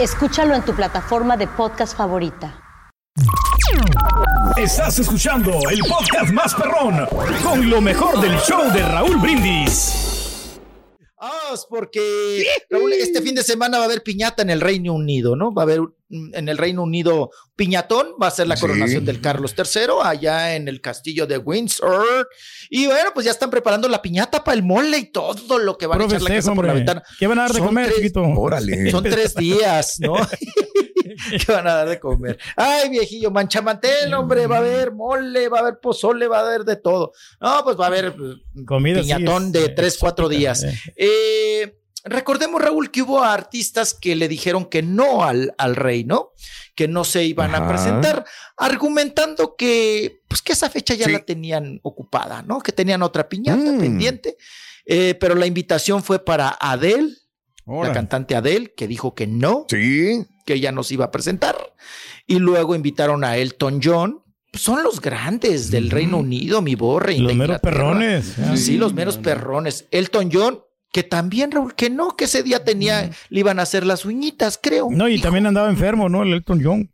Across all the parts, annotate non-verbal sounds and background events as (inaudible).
Escúchalo en tu plataforma de podcast favorita. Estás escuchando el podcast más perrón con lo mejor del show de Raúl Brindis. Ah, porque Raúl, este fin de semana va a haber piñata en el Reino Unido, ¿no? Va a haber en el Reino Unido piñatón, va a ser la coronación del Carlos III allá en el castillo de Windsor. Y bueno, pues ya están preparando la piñata para el mole y todo lo que van a echar la casa por la ventana. ¿Qué van a dar de comer, chiquito? Órale. Son tres días, ¿no? (laughs) (laughs) ¿Qué van a dar de comer? Ay, viejillo, manchamantel, hombre, va a haber mole, va a haber pozole, va a haber de todo. No, pues va a haber Comida, piñatón de tres, cuatro días. Eh, recordemos, Raúl, que hubo artistas que le dijeron que no al, al rey, ¿no? Que no se iban a presentar, argumentando que, pues, que esa fecha ya la tenían ocupada, ¿no? Que tenían otra piñata mm. pendiente. Eh, pero la invitación fue para Adele, la cantante Adele, que dijo que no. Sí. Que ella no se iba a presentar. Y luego invitaron a Elton John, son los grandes del Reino Unido, mi borre. Los meros perrones. Sí, los meros perrones. Elton John que también, Raúl, que no, que ese día tenía, le iban a hacer las uñitas, creo. No, y también andaba enfermo, ¿no? El Elton John.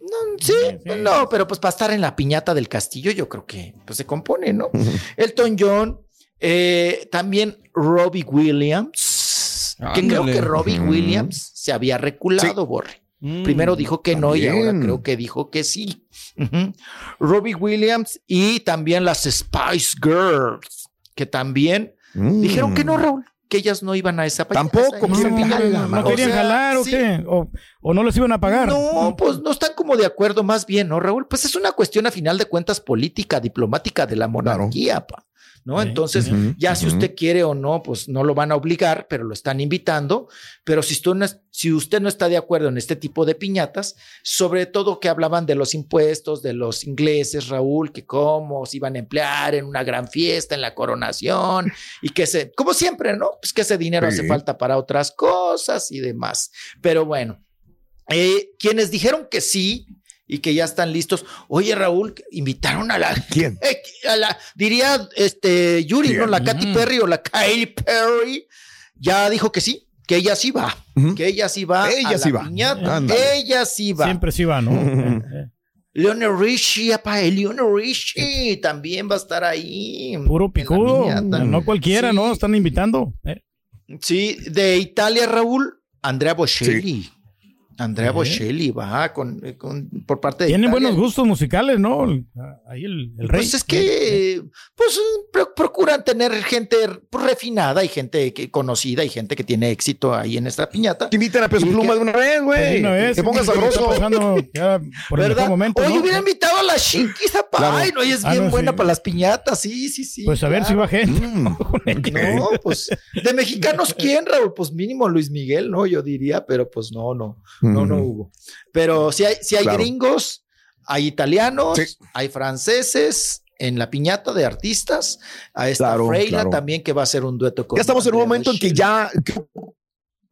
No, sí, no, pero pues para estar en la piñata del castillo, yo creo que pues, se compone, ¿no? Elton John, eh, también Robbie Williams, que creo que Robbie Williams se había reculado, Borre. Mm, Primero dijo que no y ahora creo que dijo que sí. Robbie Williams y también las Spice Girls, que también Dijeron que no, mm. Raúl, que ellas no iban a esa Tampoco, no, querían jalar o qué, o, no les iban a pagar. No, pues no están como de acuerdo más bien, ¿no, Raúl? Pues es una cuestión a final de cuentas política, diplomática de la monarquía, pa. ¿No? Entonces, ya si usted quiere o no, pues no lo van a obligar, pero lo están invitando. Pero si usted, no, si usted no está de acuerdo en este tipo de piñatas, sobre todo que hablaban de los impuestos de los ingleses, Raúl, que cómo se iban a emplear en una gran fiesta, en la coronación, y que se, como siempre, ¿no? Pues que ese dinero hace falta para otras cosas y demás. Pero bueno, eh, quienes dijeron que sí, y que ya están listos. Oye, Raúl, invitaron a la. ¿Quién? (laughs) A la, diría este Yuri, ¿no? La Katy mm. Perry o la Katy Perry. Ya dijo que sí, que ella sí va. Que ella sí va. Ella sí va. ella sí va. Siempre sí va, ¿no? (laughs) Leonel Richie, apa, Leonel Richie también va a estar ahí. Puro picudo. No cualquiera, ¿no? Están invitando. ¿eh? Sí, de Italia, Raúl, Andrea Bocelli. Andrea Bocelli va con, por parte de. Tienen buenos gustos musicales, ¿no? Ahí el, el rey. Pues es que, pues procuran tener gente refinada y gente que, conocida y gente que tiene éxito ahí en esta piñata. Te invitan a Peso Pluma de una vez, güey. Una vez. Te pongas sabroso. por ¿verdad? momento, Oye, hubiera invitado a la Shinkies, Ay, no, ella es ah, bien buena para las piñatas. Sí, sí, sí. Pues a ver si va gente. Mm. (laughs) no, pues de mexicanos, ¿quién, Raúl? Pues mínimo Luis Miguel, ¿no? Yo diría, pero pues no, no. No, no hubo. Pero si hay, si hay gringos, hay italianos, hay franceses, en la piñata de artistas. A esta Freila también que va a ser un dueto con. Ya estamos en un momento en que ya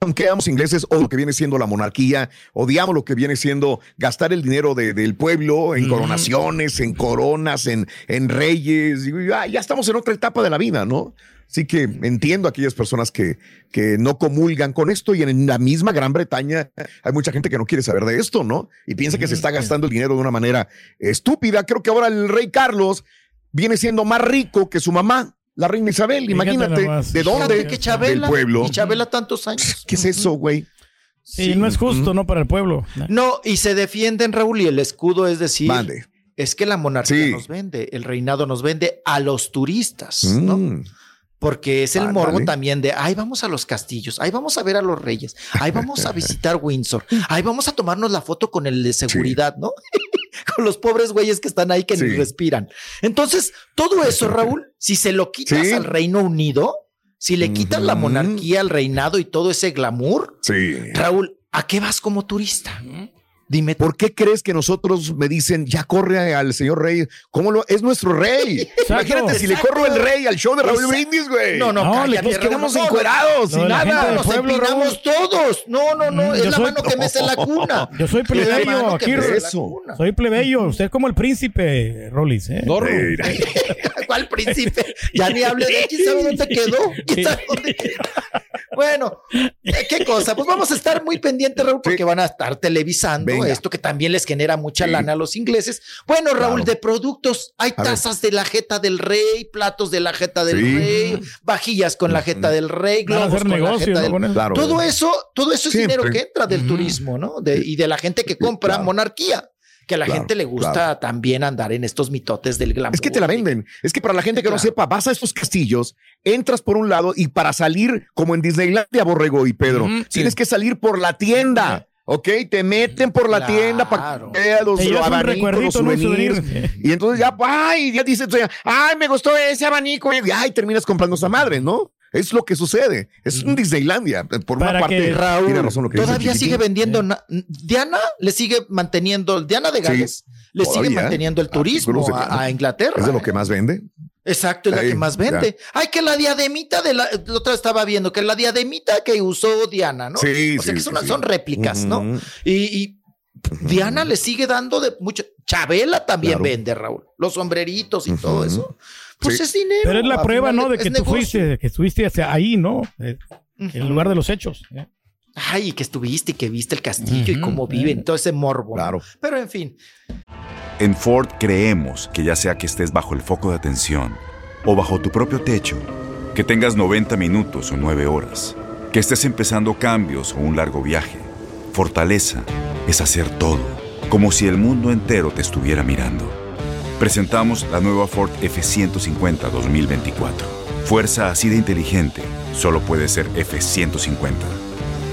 aunque amos ingleses o lo que viene siendo la monarquía, odiamos lo que viene siendo gastar el dinero del pueblo en coronaciones, en coronas, en, en reyes. ya, ya, estamos en otra etapa de la vida, ¿no? Así que entiendo a aquellas personas que, que no comulgan con esto y en la misma Gran Bretaña hay mucha gente que no quiere saber de esto, ¿no? Y piensa que se está gastando el dinero de una manera estúpida. Creo que ahora el rey Carlos viene siendo más rico que su mamá. La reina Isabel, imagínate, ¿de dónde? Que Chabela, Del pueblo. Y Chabela tantos años. ¿Qué es eso, güey? Sí, no es justo, ¿no? Para el pueblo. No, y se defienden, Raúl, y el escudo es decir, es que la monarquía nos vende, el reinado nos vende a los turistas, ¿no? Mm. Porque es el morbo también de, ay, vamos a los castillos, ahí vamos a ver a los reyes, ahí vamos a (laughs) visitar Windsor, ahí vamos a tomarnos la foto con el de seguridad, ¿no? Con los pobres güeyes que están ahí que ni respiran. Entonces, todo eso, Raúl, si se lo quitas al Reino Unido, si le quitas la monarquía, al reinado y todo ese glamour, Raúl, ¿a qué vas como turista? Dime, ¿por qué crees que nosotros me dicen, ya corre al señor rey? ¿Cómo lo es nuestro rey? Imagínate si le corro el rey al show de Raúl Brindis, güey. No, no, no nos quedamos encuerados, sin nada. Nos empinamos todos. No, no, no, es (laughs) la mano que me hace la cuna. Yo soy plebeyo aquí. Soy plebeyo. Usted es como el príncipe, Rolis. ¿eh? (laughs) ¿Cuál príncipe? Ya ni hable de quién sabe dónde quedó. ¿Quién sabe dónde quedó? Bueno, qué cosa. Pues vamos a estar muy pendientes, Raúl, porque van a estar televisando esto que también les genera mucha lana a los ingleses. Bueno, Raúl, de productos, hay tazas de la jeta del rey, platos de la jeta del rey, vajillas con la jeta del rey, globos con la jeta del rey. Todo eso, todo eso es dinero que entra del turismo, ¿no? y de la gente que compra monarquía que a la gente le gusta también andar en estos mitotes del glamour. Es que te la venden. Es que para la gente que no sepa, vas a estos castillos, entras por un lado y para salir, como en Disneylandia, Borrego y Pedro, tienes que salir por la tienda. ¿Ok? Te meten por la tienda para que los, los abanicos, los souvenirs. Y entonces ya, ay, ya dices, ay, me gustó ese abanico. Y ay, terminas comprando esa madre, ¿no? Es lo que sucede. Es un Disneylandia. Por una parte, tiene razón lo que todavía sigue vendiendo. Diana le sigue manteniendo, Diana de Gales le sigue manteniendo el ah, turismo a, Inglaterra. Es de lo que más vende. Exacto, es la que más vende. Ay, que la diademita de la, otra estaba viendo, que la diademita que usó Diana, ¿no? Sí, o sea que son, réplicas, ¿no? Y, Diana le sigue dando de mucho. Chabela también vende, Raúl. Los sombreritos y todo eso. Pues es dinero. Pero es la prueba, ¿no? De que tú fuiste, que estuviste hacia ahí, ¿no? Eh, en el lugar de los hechos. ¿eh? Ay, que estuviste y que viste el castillo y cómo viven, todo ese morbo. Claro. Pero en fin. En Ford creemos que ya sea que estés bajo el foco de atención o bajo tu propio techo, que tengas 90 minutos o 9 horas, que estés empezando cambios o un largo viaje, fortaleza es hacer todo, como si el mundo entero te estuviera mirando presentamos la nueva Ford F150 2024. Fuerza así de inteligente solo puede ser F150.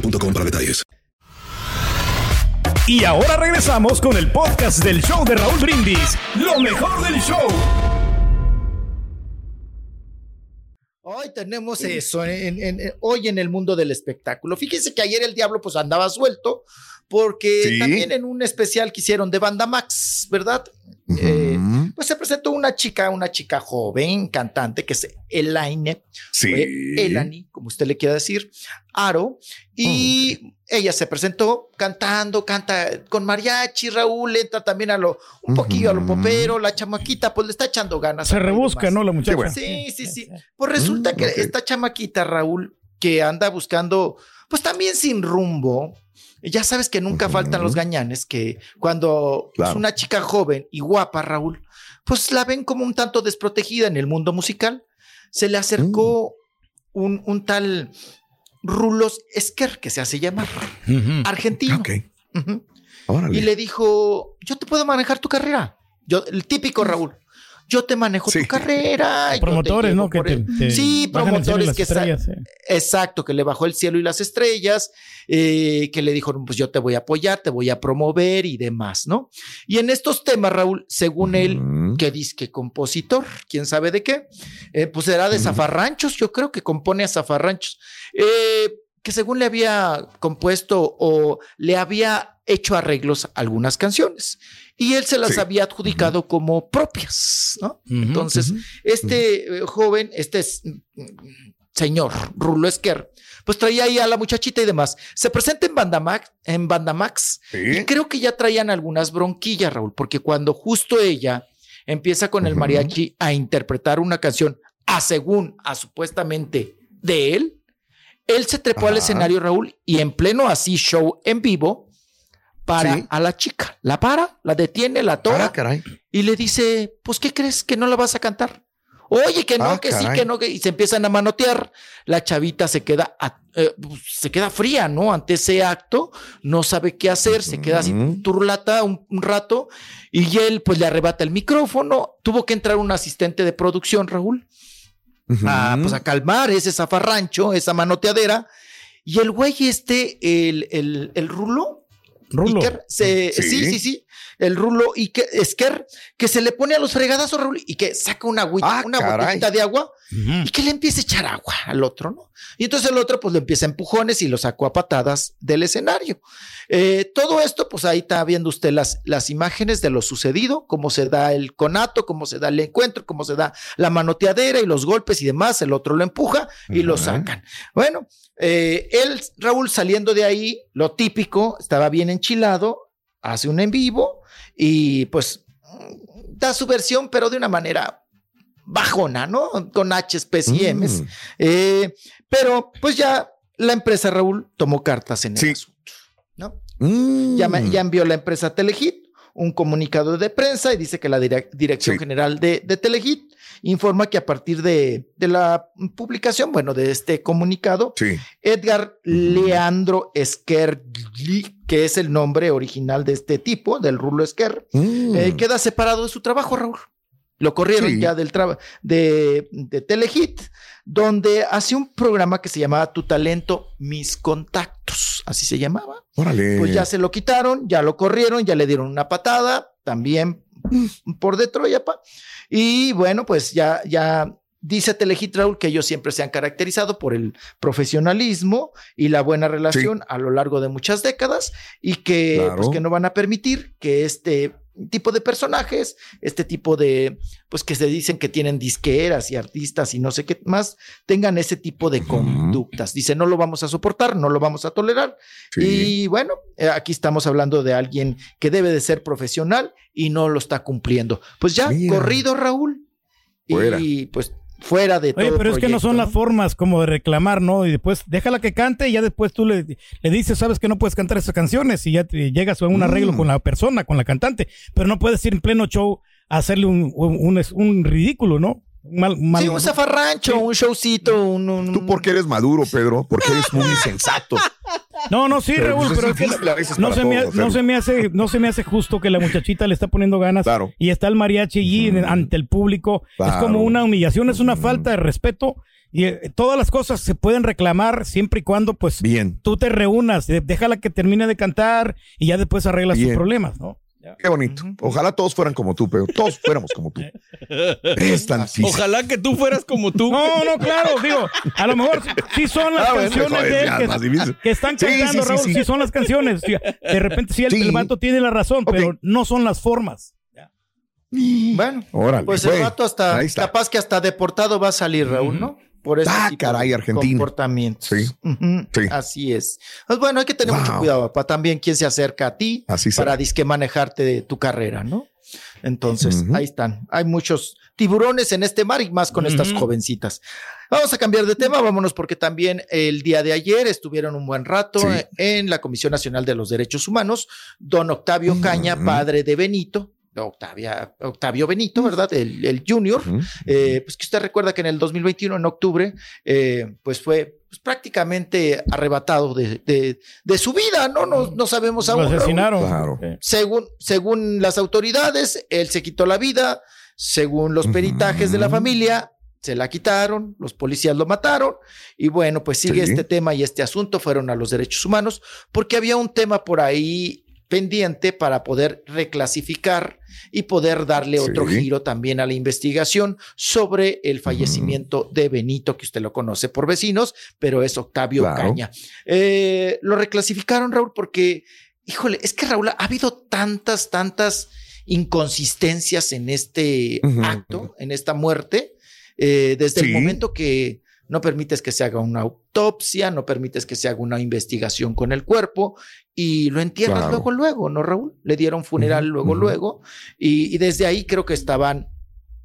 para detalles. Y ahora regresamos con el podcast del show de Raúl Brindis, lo mejor del show. Hoy tenemos eso, hoy en el mundo del espectáculo. Fíjense que ayer el diablo pues andaba suelto porque también en un especial que hicieron de Banda Max, ¿verdad? Eh, pues se presentó una chica, una chica joven, cantante, que es Elaine, sí. Elani, como usted le quiera decir, Aro, y ella se presentó cantando, canta con mariachi, Raúl entra también a lo, un poquillo a lo popero, la chamaquita, pues le está echando ganas. Se rebusca, ¿no? La muchacha. Sí, sí, sí. Pues resulta mm, que esta chamaquita, Raúl, que anda buscando, pues también sin rumbo, ya sabes que nunca faltan los gañanes, que cuando es una chica joven y guapa, Raúl, pues la ven como un tanto desprotegida en el mundo musical. Se le acercó mm. un, tal Rulos Esquer, que se hace llamar, argentino. Y le dijo, yo te puedo manejar tu carrera. Yo, el típico Raúl. Yo te manejo tu carrera. (laughs) Promotores, ¿no? sí, promotores que estrellas, Exacto, que le bajó el cielo y las estrellas, eh, que le dijo, pues yo te voy a apoyar, te voy a promover y demás, ¿no? Y en estos temas, Raúl, según él, que dice que compositor, quién sabe de qué, eh, pues era de zafarranchos, yo creo que compone a zafarranchos. Eh, que según le había compuesto o le había hecho arreglos a algunas canciones y él se las había adjudicado como propias, ¿no? Entonces, este eh, joven, este señor Rulo Esquer, pues traía ahí a la muchachita y demás. Se presenta en Bandamax, en Bandamax y creo que ya traían algunas bronquillas, Raúl, porque cuando justo ella empieza con el mariachi a interpretar una canción a según, a supuestamente de él, él se trepó al escenario, Raúl, y en pleno así show en vivo, para a la chica. La para, la detiene, la toma y le dice, pues, ¿qué crees? ¿Que no la vas a cantar? Oye, que no, ah, que sí, que no, que... y se empiezan a manotear. La chavita se queda, eh, pues, se queda fría, ¿no? Ante ese acto, no sabe qué hacer, se queda así turlata un, un, rato y él pues le arrebata el micrófono. Tuvo que entrar un asistente de producción, Raúl, a, pues a calmar ese zafarrancho, esa manoteadera. Y el güey este, el, el, el rulo, Rulo. ¿Sí? sí, sí, El rulo y que Esquer, que se le pone a los fregadazos, Raúl, y que saca una agüita, ah, una botellita de agua y que le empieza a echar agua al otro, ¿no? Y entonces el otro, pues le empieza a empujones y lo sacó a patadas del escenario. Eh, todo esto, pues ahí está viendo usted las, las imágenes de lo sucedido, cómo se da el conato, cómo se da el encuentro, cómo se da la manoteadera y los golpes y demás. El otro lo empuja y lo sacan. Bueno, eh, él, Raúl, saliendo de ahí, lo típico, estaba bien enchilado, hace un en vivo y pues da su versión, pero de una manera bajona, ¿no? Con H's, P's y M's. Mm. Eh, pero pues ya la empresa Raúl tomó cartas en el asunto, ¿no? Mm. Ya, ya, envió la empresa Telehit un comunicado de prensa y dice que la Dirección General de, de Telehit informa que a partir de, la publicación, bueno, de este comunicado, Edgar Leandro Esquerli, que es el nombre original de este tipo, del Rulo Esquer, mm. eh, queda separado de su trabajo, Raúl. Lo corrieron ya del trabajo de, de Telehit, donde hace un programa que se llamaba Tu Talento, Mis Contactos, así se llamaba. Órale. Pues ya se lo quitaron, ya lo corrieron, ya le dieron una patada, también (laughs) por Detroit, y bueno, pues ya, ya dice Telehit Raúl que ellos siempre se han caracterizado por el profesionalismo y la buena relación a lo largo de muchas décadas y que, pues, que no van a permitir que este tipo de personajes, este tipo de, pues que se dicen que tienen disqueras y artistas y no sé qué más, tengan ese tipo de conductas. Dice, no lo vamos a soportar, no lo vamos a tolerar. Y bueno, eh, aquí estamos hablando de alguien que debe de ser profesional y no lo está cumpliendo. Pues ya, corrido Raúl. Y pues fuera de todo. Oye, pero es que no son las formas como de reclamar, ¿no? Y después déjala que cante y ya después tú le, le dices, sabes que no puedes cantar esas canciones y ya llegas a un arreglo mm. con la persona, con la cantante, pero no puedes ir en pleno show a hacerle un, un, un ridículo, ¿no? Mal, sí, un zafarrancho, un showcito, un, Tú porque eres maduro, Pedro, porque eres muy sensato. (laughs) No, no, sí, Raúl, pero no, se me, no, se me, hace, no se me hace justo que la muchachita le está poniendo ganas y está el mariachi allí ante el público. Es como una humillación, es una falta de respeto. Y eh, todas las cosas se pueden reclamar siempre y cuando, pues, Bien. tú te reúnas, déjala que termine de cantar y ya después arreglas sus problemas, ¿no? Qué bonito. Ojalá todos fueran como tú, pero todos fuéramos como tú. (laughs) Es tan Ojalá que tú fueras como tú. No, no, claro, digo, a lo mejor sí son las ah, canciones de él que, están cantando, sí, Raúl, sí, son las canciones. De repente sí, el, vato tiene la razón, pero no son las formas. Bueno, pues el vato hasta, capaz que hasta deportado va a salir, Raúl, ¿no? Por ese ah, caray, Argentina. comportamientos. Sí, Así es. Pues bueno, hay que tener mucho cuidado, para también quién se acerca a ti para disque manejarte de tu carrera, ¿no? Entonces, ahí están. Hay muchos tiburones en este mar y más con estas jovencitas. Vamos a cambiar de tema, vámonos porque también el día de ayer estuvieron un buen rato en la Comisión Nacional de los Derechos Humanos, don Octavio Caña, padre de Benito, Octavia, Octavio Benito, ¿verdad? El, el junior, eh, pues que usted recuerda que en el 2021, en octubre, eh, pues fue pues, prácticamente arrebatado de, de, su vida, ¿no? No, no sabemos aún. Lo asesinaron. Según, según las autoridades, él se quitó la vida, Según los peritajes de la familia, se la quitaron, los policías lo mataron. Y bueno, pues sigue este tema y este asunto fueron a los derechos humanos porque había un tema por ahí pendiente para poder reclasificar y poder darle otro giro también a la investigación sobre el fallecimiento de Benito, que usted lo conoce por vecinos, pero es Octavio Caña. Eh, lo reclasificaron, Raúl, porque, híjole, es que Raúl, ha habido tantas, tantas inconsistencias en este acto, en esta muerte, eh, desde el momento que no permites que se haga una autopsia, no permites que se haga una investigación con el cuerpo y lo entierras luego, luego, ¿no, Raúl? Le dieron funeral luego, luego y, desde ahí creo que estaban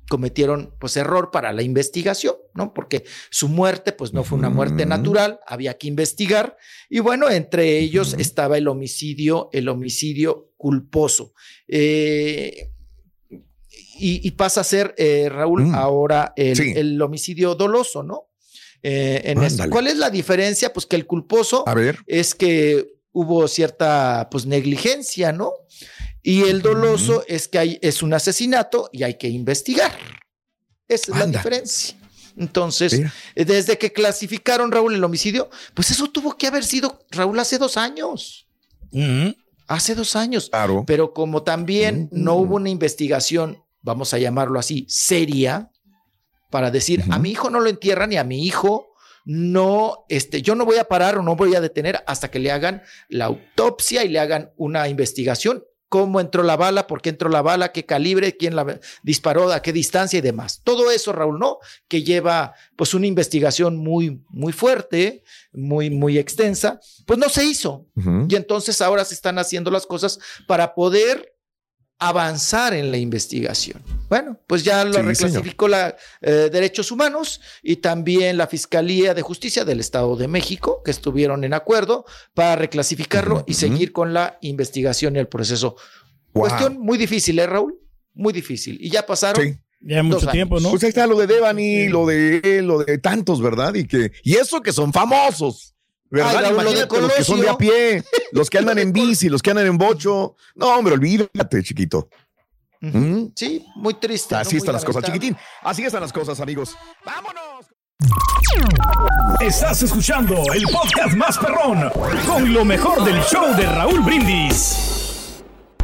cometieron pues error para la investigación, ¿no? Porque su muerte pues no fue una muerte natural, había que investigar y bueno, entre ellos estaba el homicidio, el homicidio culposo. Eh, y, pasa a ser, eh, Raúl, mm. ahora el, homicidio doloso, ¿no? Eh, en ¿Cuál es la diferencia? Pues que el culposo es que hubo cierta pues negligencia, ¿no? Y el doloso es que hay, es un asesinato y hay que investigar. Esa es la diferencia. Entonces, desde que clasificaron Raúl el homicidio, pues eso tuvo que haber sido Raúl hace dos años. Hace dos años. Claro. Pero como también no hubo una investigación vamos a llamarlo así, seria, para decir, a mi hijo no lo entierran y a mi hijo no, este, yo no voy a parar o no voy a detener hasta que le hagan la autopsia y le hagan una investigación. ¿Cómo entró la bala? ¿Por qué entró la bala? ¿Qué calibre? ¿Quién la disparó? ¿A qué distancia? Y demás. Todo eso, Raúl, ¿no? Que lleva pues una investigación muy, muy fuerte, muy, muy extensa. Pues no se hizo. Y entonces ahora se están haciendo las cosas para poder avanzar en la investigación. Bueno, pues ya lo reclasificó la eh, Derechos Humanos y también la Fiscalía de Justicia del Estado de México, que estuvieron en acuerdo para reclasificarlo y seguir con la investigación y el proceso. Cuestión muy difícil, ¿eh, Raúl? Muy difícil. Y ya pasaron. Ya mucho tiempo, ¿no? Pues ahí está lo de Devani, lo de él, lo de tantos, ¿verdad? Y que, y eso que son famosos. ¿Verdad? Imagínate los que son de a pie, los que andan (laughs) en bici, los que andan en bocho. No, hombre, olvídate, chiquito. ¿Mm? Sí, muy triste. Así están las cosas, chiquitín. Así están las cosas, amigos. ¡Vámonos! Estás escuchando el podcast más perrón con lo mejor del show de Raúl Brindis.